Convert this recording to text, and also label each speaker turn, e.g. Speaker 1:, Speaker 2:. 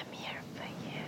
Speaker 1: I'm here for you.